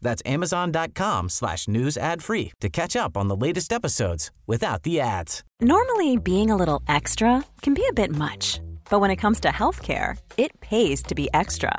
That's amazon.com slash news ad free to catch up on the latest episodes without the ads. Normally, being a little extra can be a bit much, but when it comes to healthcare, it pays to be extra.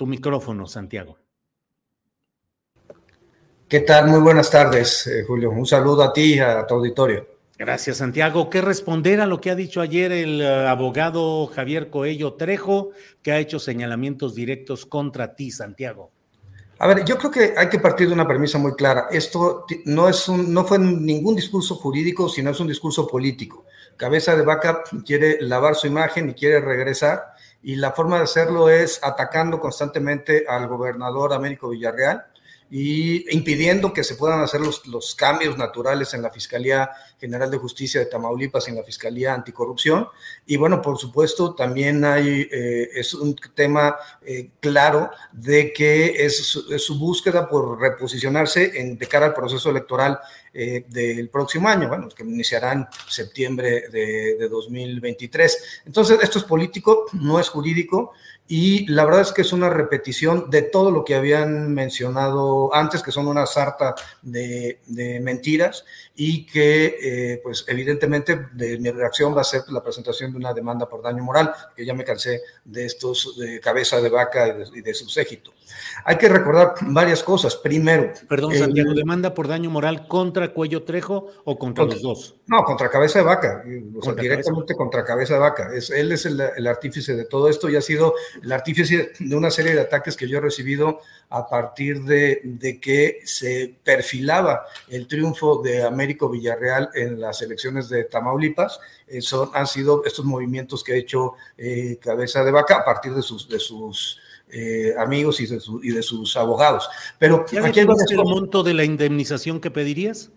Tu micrófono, Santiago. ¿Qué tal? Muy buenas tardes, eh, Julio. Un saludo a ti y a tu auditorio. Gracias, Santiago. ¿Qué responder a lo que ha dicho ayer el uh, abogado Javier Coello Trejo, que ha hecho señalamientos directos contra ti, Santiago? A ver, yo creo que hay que partir de una premisa muy clara. Esto no, es un, no fue ningún discurso jurídico, sino es un discurso político. Cabeza de vaca quiere lavar su imagen y quiere regresar y la forma de hacerlo es atacando constantemente al gobernador Américo Villarreal y impidiendo que se puedan hacer los, los, cambios naturales en la Fiscalía General de Justicia de Tamaulipas en la Fiscalía Anticorrupción. Y bueno, por supuesto, también hay, eh, es un tema eh, claro de que es su, es su, búsqueda por reposicionarse en, de cara al proceso electoral eh, del próximo año, bueno, que iniciará en septiembre de, de 2023. Entonces, esto es político, no es jurídico. Y la verdad es que es una repetición de todo lo que habían mencionado antes, que son una sarta de, de mentiras y que, eh, pues evidentemente, de, mi reacción va a ser la presentación de una demanda por daño moral, que ya me cansé de estos de cabeza de vaca y de, y de. Hay que recordar varias cosas. Primero. Perdón, Santiago, eh, ¿demanda por daño moral contra Cuello Trejo o contra, contra los dos? No, contra cabeza de vaca, o sea, directamente cabeza. contra cabeza de vaca. Es, él es el, el artífice de todo esto y ha sido el artífice de una serie de ataques que yo he recibido a partir de, de, que se perfilaba el triunfo de Américo Villarreal en las elecciones de Tamaulipas. Eh, son, han sido estos movimientos que ha hecho eh, Cabeza de Vaca a partir de sus, de sus eh, amigos y de, su, y de, sus abogados. Pero ¿Ya aquí hay el monto de la indemnización que pedirías?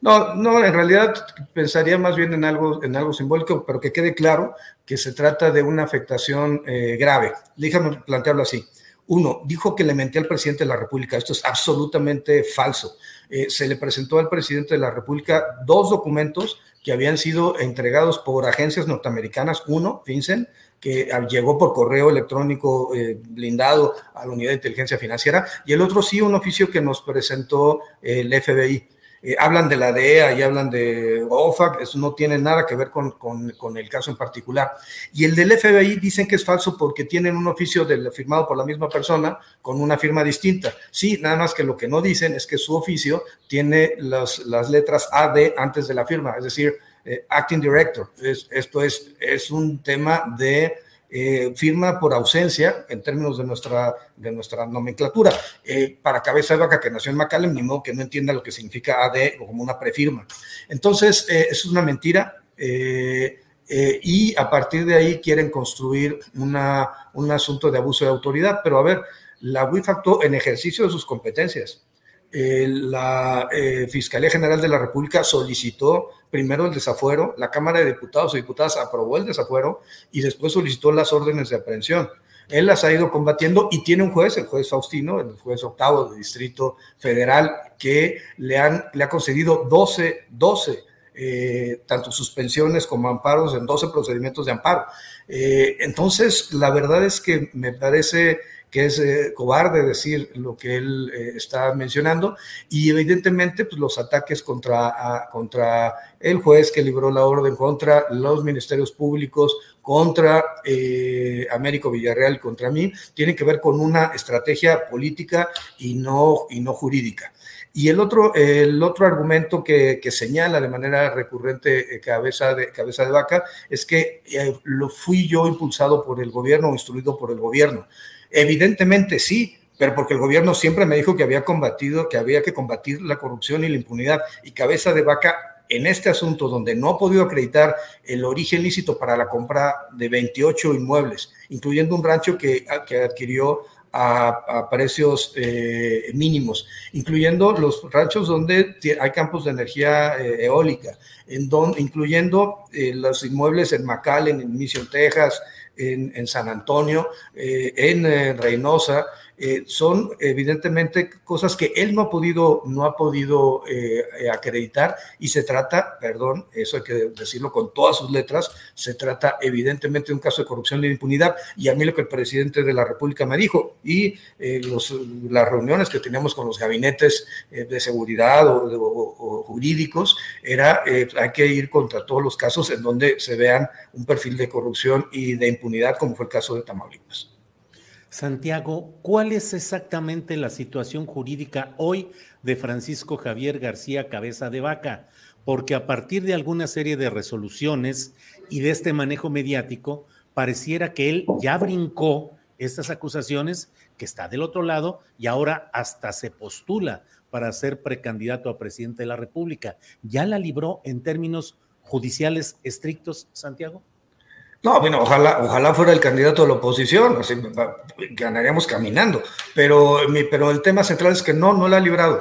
No, no, en realidad pensaría más bien en algo, en algo simbólico, pero que quede claro que se trata de una afectación eh, grave. Déjame plantearlo así. Uno, dijo que le mentía al presidente de la República. Esto es absolutamente falso. Eh, se le presentó al presidente de la República dos documentos que habían sido entregados por agencias norteamericanas. Uno, FinCEN, que llegó por correo electrónico eh, blindado a la unidad de inteligencia financiera, y el otro sí, un oficio que nos presentó el FBI. Eh, hablan de la DEA y hablan de OFAC, eso no tiene nada que ver con, con, el caso en particular. Y el del FBI dicen que es falso porque tienen un oficio del, firmado por la misma persona con una firma distinta. Sí, nada más que lo que no dicen es que su oficio tiene las, las letras AD antes de la firma, es decir, eh, Acting Director. Es, esto es, es un tema de eh, firma por ausencia en términos de nuestra, de nuestra nomenclatura. Eh, para cabeza de vaca que nació en McAllen, ni modo que no entienda lo que significa AD o como una prefirma. Entonces, eh, es una mentira. Eh, y a partir de ahí quieren construir una, un asunto de abuso de autoridad. Pero a ver, la UIF actuó en ejercicio de sus competencias. La Fiscalía General de la República solicitó primero el desafuero, la Cámara de Diputados y Diputadas aprobó el desafuero y después solicitó las órdenes de aprehensión. Él las ha ido combatiendo y tiene un juez, el juez Faustino, el juez octavo del Distrito Federal, que le, han, le ha concedido 12, 12 eh, tanto suspensiones como amparos en 12 procedimientos de amparo. Eh, entonces, la verdad es que me parece que es eh, cobarde decir lo que él eh, está mencionando, y evidentemente pues, los ataques contra, contra el juez que libró la orden, contra los ministerios públicos, contra eh, Américo Villarreal, contra mí, tienen que ver con una estrategia política y no, y no jurídica. Y el otro, el otro argumento que, señala de manera recurrente eh, cabeza, de, cabeza de vaca es que eh, lo fui yo impulsado por el gobierno o instruido por el gobierno. Evidentemente sí, pero porque el gobierno siempre me dijo que había combatido, que había que combatir la corrupción y la impunidad. Y cabeza de vaca en este asunto donde no ha podido acreditar el origen lícito para la compra de 28 inmuebles, incluyendo un rancho que, que adquirió a, precios eh, mínimos, incluyendo los ranchos donde hay campos de energía eh, eólica, incluyendo eh, los inmuebles en McAllen, en Mission, Texas, en, en San Antonio, en Reynosa, eh, son evidentemente cosas que él no ha podido, no ha podido eh, acreditar y se trata, perdón, eso hay que decirlo con todas sus letras, se trata evidentemente de un caso de corrupción y de impunidad y a mí lo que el presidente de la República me dijo y eh, las reuniones que teníamos con los gabinetes de seguridad o, jurídicos era hay que ir contra todos los casos en donde se vean un perfil de corrupción y de impunidad como fue el caso de Tamaulipas. Santiago, ¿cuál es exactamente la situación jurídica hoy de Francisco Javier García Cabeza de Vaca? Porque a partir de alguna serie de resoluciones y de este manejo mediático, pareciera que él ya brincó estas acusaciones, que está del otro lado y ahora hasta se postula para ser precandidato a presidente de la República. ¿Ya la libró en términos judiciales estrictos, Santiago? No, bueno, ojalá, ojalá fuera el candidato de la oposición, así ganaríamos caminando. Pero, pero el tema central es que no, no la ha librado.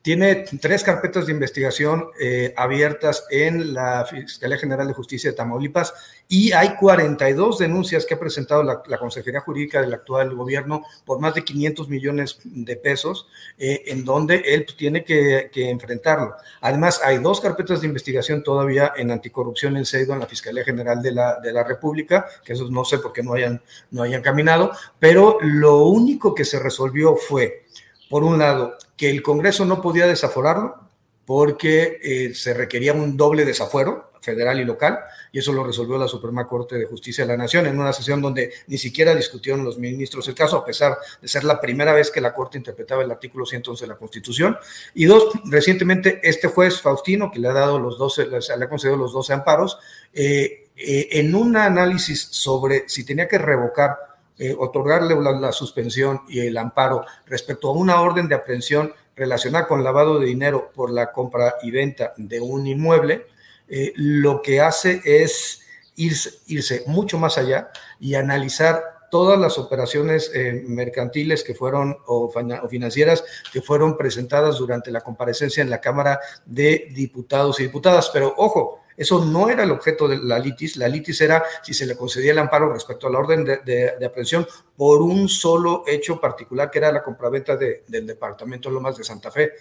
Tiene tres carpetas de investigación eh, abiertas en la Fiscalía General de Justicia de Tamaulipas y hay 42 denuncias que ha presentado la, Consejería Jurídica del actual gobierno por más de 500 millones de pesos, eh, en donde él tiene que, enfrentarlo. Además, hay dos carpetas de investigación todavía en anticorrupción en Seido, en la Fiscalía General de la, de la República, que eso no sé por qué no hayan, no hayan caminado, pero lo único que se resolvió fue por un lado, que el Congreso no podía desaforarlo porque eh, se requería un doble desafuero federal y local, y eso lo resolvió la Suprema Corte de Justicia de la Nación en una sesión donde ni siquiera discutieron los ministros el caso, a pesar de ser la primera vez que la Corte interpretaba el artículo 111 de la Constitución. Y dos, recientemente este juez Faustino, que le ha dado los 12, le ha concedido los 12 amparos, eh, eh, en un análisis sobre si tenía que revocar eh, otorgarle la, suspensión y el amparo respecto a una orden de aprehensión relacionada con lavado de dinero por la compra y venta de un inmueble, eh, lo que hace es irse, irse, mucho más allá y analizar todas las operaciones eh, mercantiles que fueron o, financieras que fueron presentadas durante la comparecencia en la Cámara de Diputados y Diputadas. Pero ojo, eso no era el objeto de la litis. La litis era si se le concedía el amparo respecto a la orden de, aprehensión por un solo hecho particular, que era la compraventa del departamento Lomas de Santa Fe.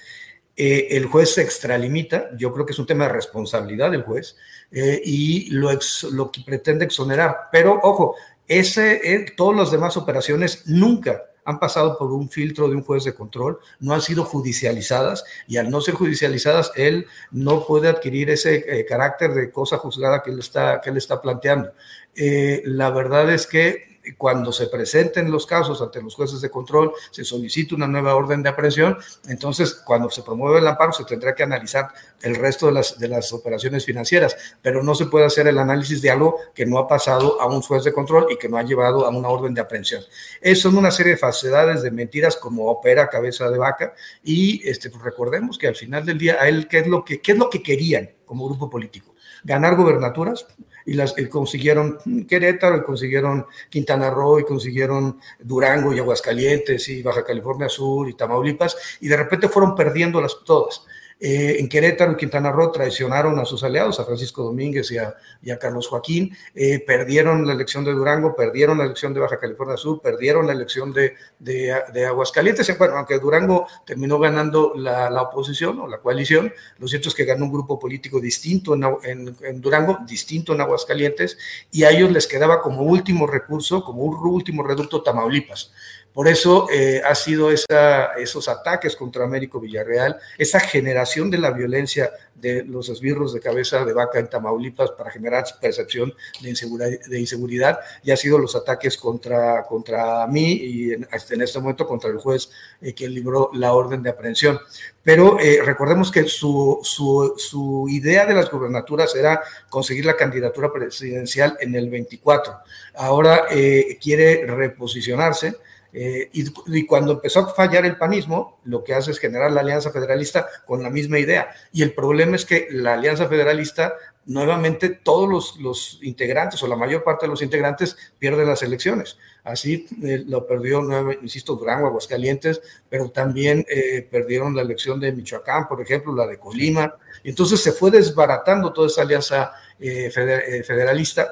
Eh, el juez se extralimita, yo creo que es un tema de responsabilidad del juez, eh, y lo, lo que pretende exonerar. Pero ojo, ese, eh, todas las demás operaciones nunca han pasado por un filtro de un juez de control, no han sido judicializadas y al no ser judicializadas, él no puede adquirir ese eh, carácter de cosa juzgada que él está, que él está planteando. Eh, la verdad es que cuando se presenten los casos ante los jueces de control, se solicita una nueva orden de aprehensión, entonces cuando se promueve el amparo se tendrá que analizar el resto de las, de las operaciones financieras, pero no se puede hacer el análisis de algo que no ha pasado a un juez de control y que no ha llevado a una orden de aprehensión. Eso son una serie de falsedades, de mentiras como opera cabeza de vaca. Y este, pues recordemos que al final del día a él qué es lo que, qué es lo que querían como grupo político, ganar gobernaturas, y las consiguieron Querétaro, y consiguieron Quintana Roo, y consiguieron Durango y Aguascalientes y Baja California Sur y Tamaulipas, y de repente fueron perdiéndolas todas. Eh, en Querétaro y Quintana Roo traicionaron a sus aliados, a Francisco Domínguez y a, Carlos Joaquín, eh, perdieron la elección de Durango, perdieron la elección de Baja California Sur, perdieron la elección de, de, Aguascalientes. Bueno, aunque Durango terminó ganando la, oposición o la coalición, lo cierto es que ganó un grupo político distinto en, en, Durango, distinto en Aguascalientes, y a ellos les quedaba como último recurso, como un último reducto Tamaulipas Por eso eh, ha sido esos ataques contra Américo Villarreal, esa generación de la violencia de los esbirros de cabeza de vaca en Tamaulipas para generar percepción de inseguridad, de inseguridad y ha sido los ataques contra, contra mí y en, en este momento contra el juez eh, que libró la orden de aprehensión. Pero eh, recordemos que su, su, su, idea de las gubernaturas era conseguir la candidatura presidencial en el 24. Ahora eh, quiere reposicionarse eh, y, cuando empezó a fallar el panismo, lo que hace es generar la Alianza Federalista con la misma idea. Y el problema es que la Alianza Federalista, nuevamente, todos los, los integrantes o la mayor parte de los integrantes pierden las elecciones. Así eh, lo perdió, insisto, Durango, Aguascalientes, pero también eh, perdieron la elección de Michoacán, por ejemplo, la de Colima. Entonces se fue desbaratando toda esa alianza federalista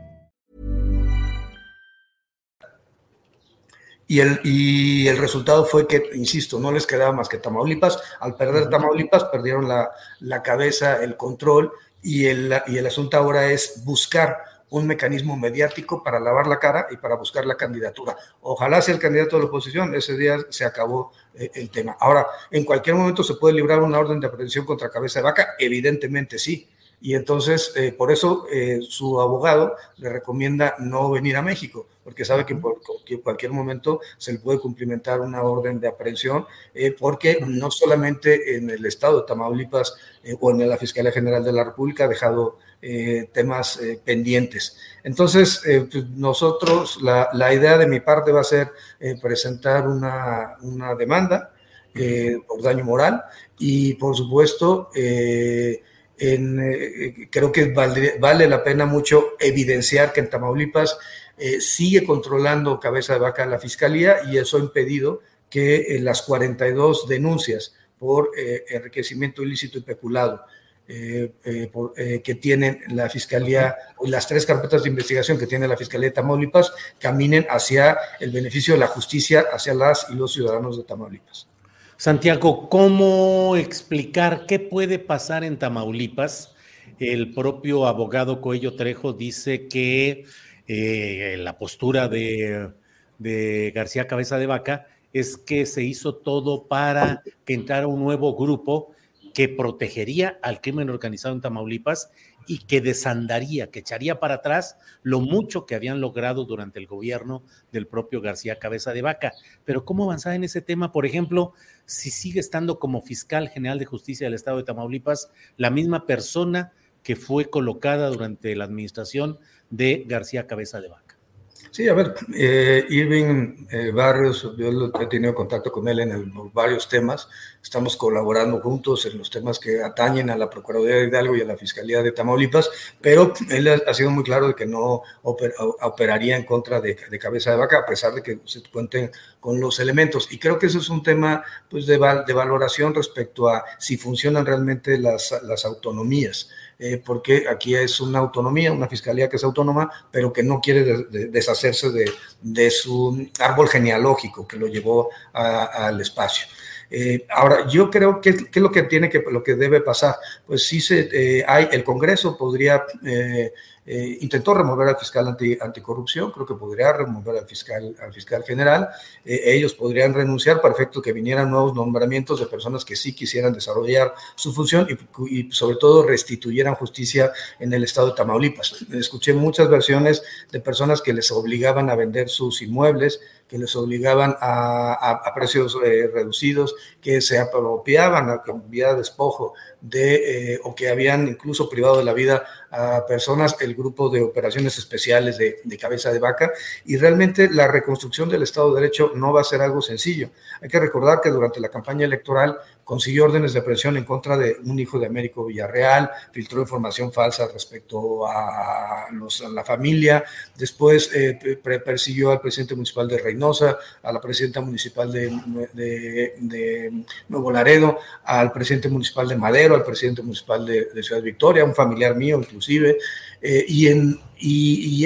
Y el, y el resultado fue que, insisto, no les quedaba más que Tamaulipas. Al perder Tamaulipas, perdieron la, la cabeza, el control, y el, y el asunto ahora es buscar un mecanismo mediático para lavar la cara y para buscar la candidatura. Ojalá sea el candidato de la oposición, ese día se acabó eh, el tema. Ahora, ¿en cualquier momento se puede librar una orden de aprehensión contra cabeza de vaca? Evidentemente sí y entonces eh, por eso eh, su abogado le recomienda no venir a México, porque sabe que por cualquier momento se le puede cumplimentar una orden de aprehensión, eh, porque no solamente en el estado de Tamaulipas o en la Fiscalía General de la República ha dejado temas pendientes. Entonces, pues, nosotros, la, la, idea de mi parte va a ser presentar una, una demanda por daño moral y, por supuesto, eh, creo que vale, la pena mucho evidenciar que en Tamaulipas eh, sigue controlando cabeza de vaca la fiscalía y eso ha impedido que eh, las 42 denuncias por enriquecimiento ilícito y peculado que tienen la fiscalía, las tres carpetas de investigación que tiene la fiscalía de Tamaulipas, caminen hacia el beneficio de la justicia, hacia las y los ciudadanos de Tamaulipas. Santiago, ¿cómo explicar qué puede pasar en Tamaulipas? El propio abogado Coello Trejo dice que eh, la postura de, de, García Cabeza de Vaca es que se hizo todo para que entrara un nuevo grupo que protegería al crimen organizado en Tamaulipas y que desandaría, que echaría para atrás lo mucho que habían logrado durante el gobierno del propio García Cabeza de Vaca. Pero ¿cómo avanzar en ese tema? Por ejemplo, si sigue estando como fiscal general de justicia del estado de Tamaulipas la misma persona que fue colocada durante la administración de García Cabeza de Vaca. Sí, a ver, eh, Irving eh, Barrios, yo he tenido contacto con él en varios temas, estamos colaborando juntos en los temas que atañen a la Procuraduría de Hidalgo y a la Fiscalía de Tamaulipas, pero él ha, sido muy claro de que no operaría en contra de, cabeza de vaca, a pesar de que se cuenten con los elementos. Y creo que eso es un tema pues, de, de valoración respecto a si funcionan realmente las, las autonomías. Eh, porque aquí es una autonomía, una fiscalía que es autónoma, pero que no quiere deshacerse de, su árbol genealógico que lo llevó al espacio. Eh, ahora, yo creo que, es lo que tiene que, lo que debe pasar, pues sí se, eh, hay, el Congreso podría eh, intentó remover al fiscal anti, anticorrupción, creo que podría remover al fiscal, al fiscal general. Eh, ellos podrían renunciar para efecto que vinieran nuevos nombramientos de personas que sí quisieran desarrollar su función y, sobre todo restituyeran justicia en el estado de Tamaulipas. Escuché muchas versiones de personas que les obligaban a vender sus inmuebles, que les obligaban a, precios eh, reducidos, que se apropiaban a vía despojo de, o que habían incluso privado de la vida a personas, el grupo de operaciones especiales de, cabeza de vaca, y realmente la reconstrucción del Estado de Derecho no va a ser algo sencillo. Hay que recordar que durante la campaña electoral consiguió órdenes de presión en contra de un hijo de Américo Villarreal, filtró información falsa respecto a, la familia, después eh, persiguió al presidente municipal de Reynosa, a la presidenta municipal de, Nuevo Laredo, al presidente municipal de Madero, al presidente municipal de, Ciudad Victoria, un familiar mío inclusive, eh, y, el, y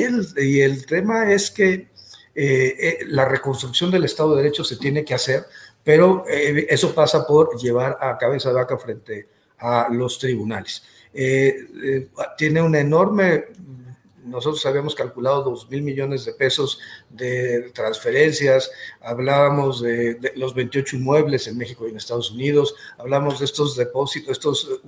el tema es que eh, la reconstrucción del Estado de Derecho se tiene que hacer pero eh, eso pasa por llevar a cabeza de vaca frente a los tribunales. Eh, eh, tiene una enorme, nosotros habíamos calculado 2 mil millones de pesos de transferencias, hablábamos de, los 28 inmuebles en México y en Estados Unidos, hablamos de estos depósitos, estos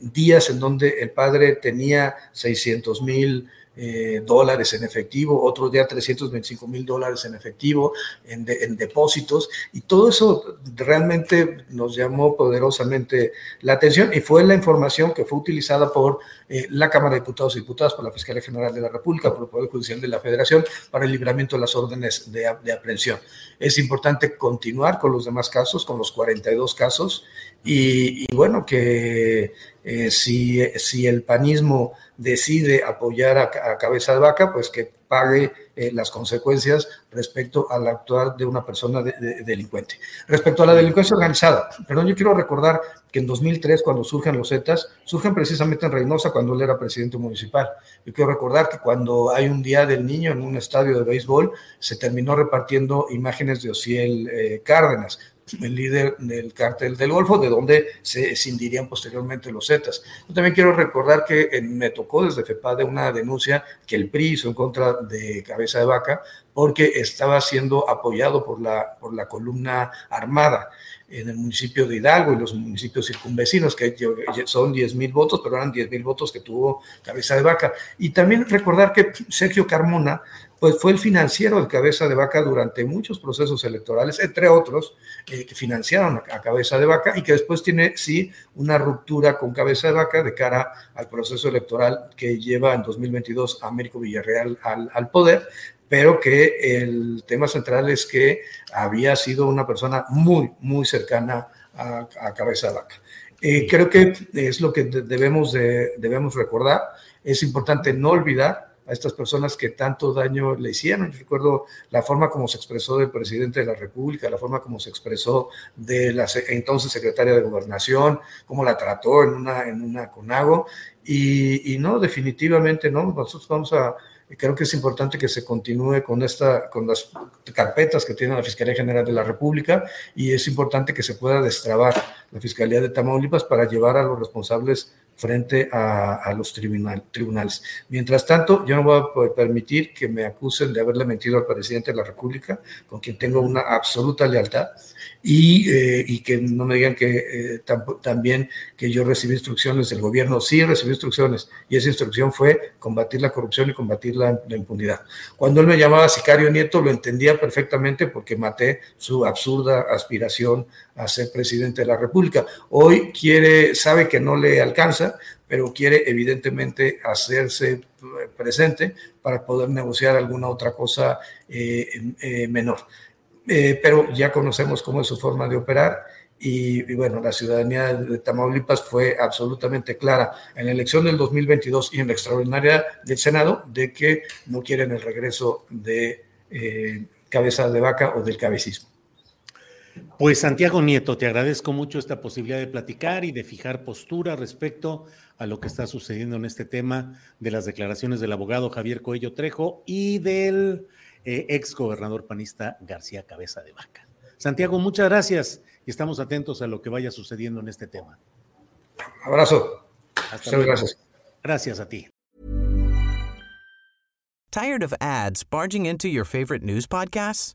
días en donde el padre tenía 600 mil eh, dólares en efectivo, otro día 325 mil dólares en efectivo, en, depósitos, y todo eso realmente nos llamó poderosamente la atención y fue la información que fue utilizada por eh, la Cámara de Diputados y Diputadas, por la Fiscalía General de la República, por el Poder Judicial de la Federación, para el libramiento de las órdenes de, de aprehensión. Es importante continuar con los demás casos, con los 42 casos, y, bueno, que eh, si, si el panismo decide apoyar a, cabeza de vaca, pues que pague eh, las consecuencias respecto al actuar de una persona delincuente. Respecto a la delincuencia organizada, perdón, yo quiero recordar que en 2003, cuando surgen los Zetas, surgen precisamente en Reynosa cuando él era presidente municipal. Yo quiero recordar que cuando hay un Día del Niño en un estadio de béisbol, se terminó repartiendo imágenes de Ociel eh, Cárdenas el líder del cártel del Golfo, de donde se escindirían posteriormente los Zetas. Yo también quiero recordar que me tocó desde FEPADE una denuncia que el PRI hizo en contra de Cabeza de Vaca porque estaba siendo apoyado por la, por la columna armada en el municipio de Hidalgo y los municipios circunvecinos, que son 10 mil votos, pero eran 10 mil votos que tuvo Cabeza de Vaca. Y también recordar que Sergio Carmona pues fue el financiero de Cabeza de Vaca durante muchos procesos electorales, entre otros, eh, que financiaron a, Cabeza de Vaca y que después tiene, sí, una ruptura con Cabeza de Vaca de cara al proceso electoral que lleva en 2022 a Américo Villarreal al, poder, pero que el tema central es que había sido una persona muy, muy cercana a, Cabeza de Vaca. Eh, creo que es lo que debemos, de, debemos recordar. Es importante no olvidar a estas personas que tanto daño le hicieron. Recuerdo la forma como se expresó del presidente de la República, la forma como se expresó de la entonces secretaria de Gobernación, cómo la trató en una, en una CONAGO. Y, y no, definitivamente no, nosotros vamos a, creo que es importante que se continúe con, esta, con las carpetas que tiene la Fiscalía General de la República y es importante que se pueda destrabar la Fiscalía de Tamaulipas para llevar a los responsables frente a, los tribunales. Mientras tanto, yo no voy a permitir que me acusen de haberle mentido al presidente de la República, con quien tengo una absoluta lealtad, y, eh, que no me digan que eh, también que yo recibí instrucciones del gobierno. Sí, recibí instrucciones, y esa instrucción fue combatir la corrupción y combatir la, la impunidad. Cuando él me llamaba sicario nieto, lo entendía perfectamente porque maté su absurda aspiración a ser presidente de la República. Hoy quiere, sabe que no le alcanza, pero quiere evidentemente hacerse presente para poder negociar alguna otra cosa eh, eh, menor. Eh, pero ya conocemos cómo es su forma de operar y, bueno, la ciudadanía de Tamaulipas fue absolutamente clara en la elección del 2022 y en la extraordinaria del Senado de que no quieren el regreso de cabeza de vaca o del cabecismo. Pues Santiago Nieto, te agradezco mucho esta posibilidad de platicar y de fijar postura respecto a lo que está sucediendo en este tema de las declaraciones del abogado Javier Coello Trejo y del eh, ex gobernador panista García Cabeza de Vaca. Santiago, muchas gracias y estamos atentos a lo que vaya sucediendo en este tema. Abrazo. Hasta luego. gracias. Gracias a ti. Tired of ads barging into your favorite news podcasts?